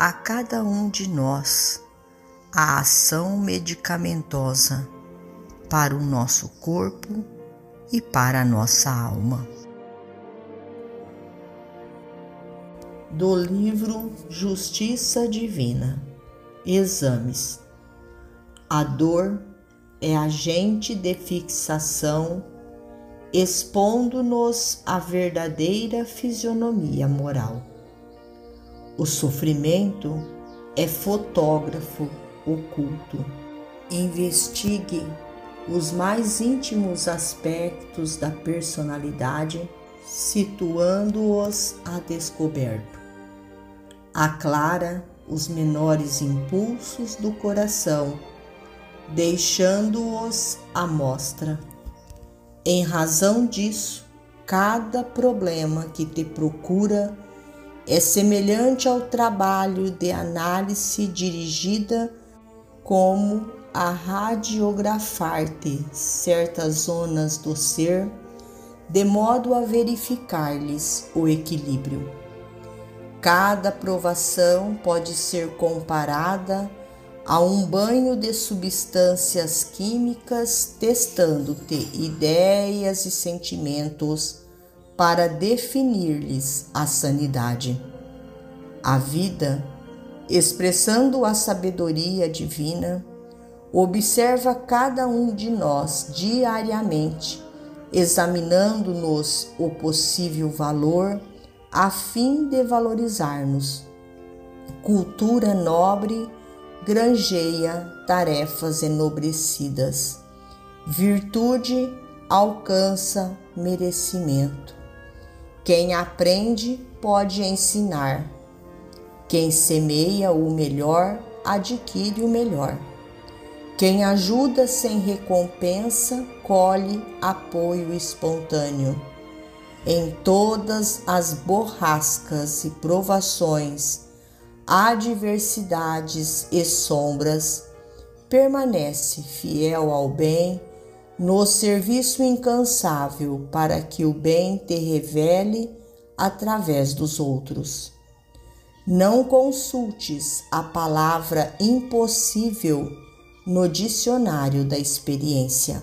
a cada um de nós a ação medicamentosa para o nosso corpo e para a nossa alma. Do livro Justiça Divina Exames A dor é agente de fixação, expondo-nos a verdadeira fisionomia moral. O sofrimento é fotógrafo oculto. Investigue os mais íntimos aspectos da personalidade, situando-os a descoberto. Aclara os menores impulsos do coração, deixando-os à mostra. Em razão disso, cada problema que te procura é semelhante ao trabalho de análise dirigida como a radiografar-te certas zonas do ser, de modo a verificar-lhes o equilíbrio. Cada provação pode ser comparada a um banho de substâncias químicas testando-te ideias e sentimentos para definir-lhes a sanidade. A vida, expressando a sabedoria divina, observa cada um de nós diariamente, examinando-nos o possível valor a fim de valorizar-nos. Cultura nobre granjeia tarefas enobrecidas. Virtude alcança merecimento. Quem aprende pode ensinar. Quem semeia o melhor adquire o melhor. Quem ajuda sem recompensa colhe apoio espontâneo. Em todas as borrascas e provações, adversidades e sombras, permanece fiel ao bem no serviço incansável para que o bem te revele através dos outros. Não consultes a palavra impossível no dicionário da experiência.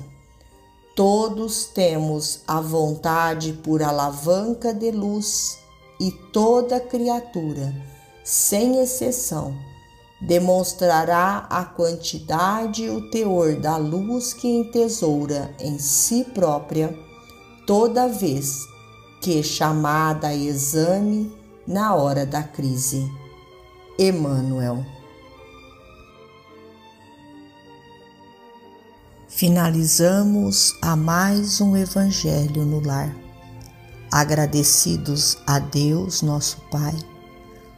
Todos temos a vontade por alavanca de luz e toda criatura, sem exceção, demonstrará a quantidade e o teor da luz que entesoura em si própria, toda vez que chamada a exame na hora da crise. Emmanuel. Finalizamos a mais um Evangelho no Lar. Agradecidos a Deus, nosso Pai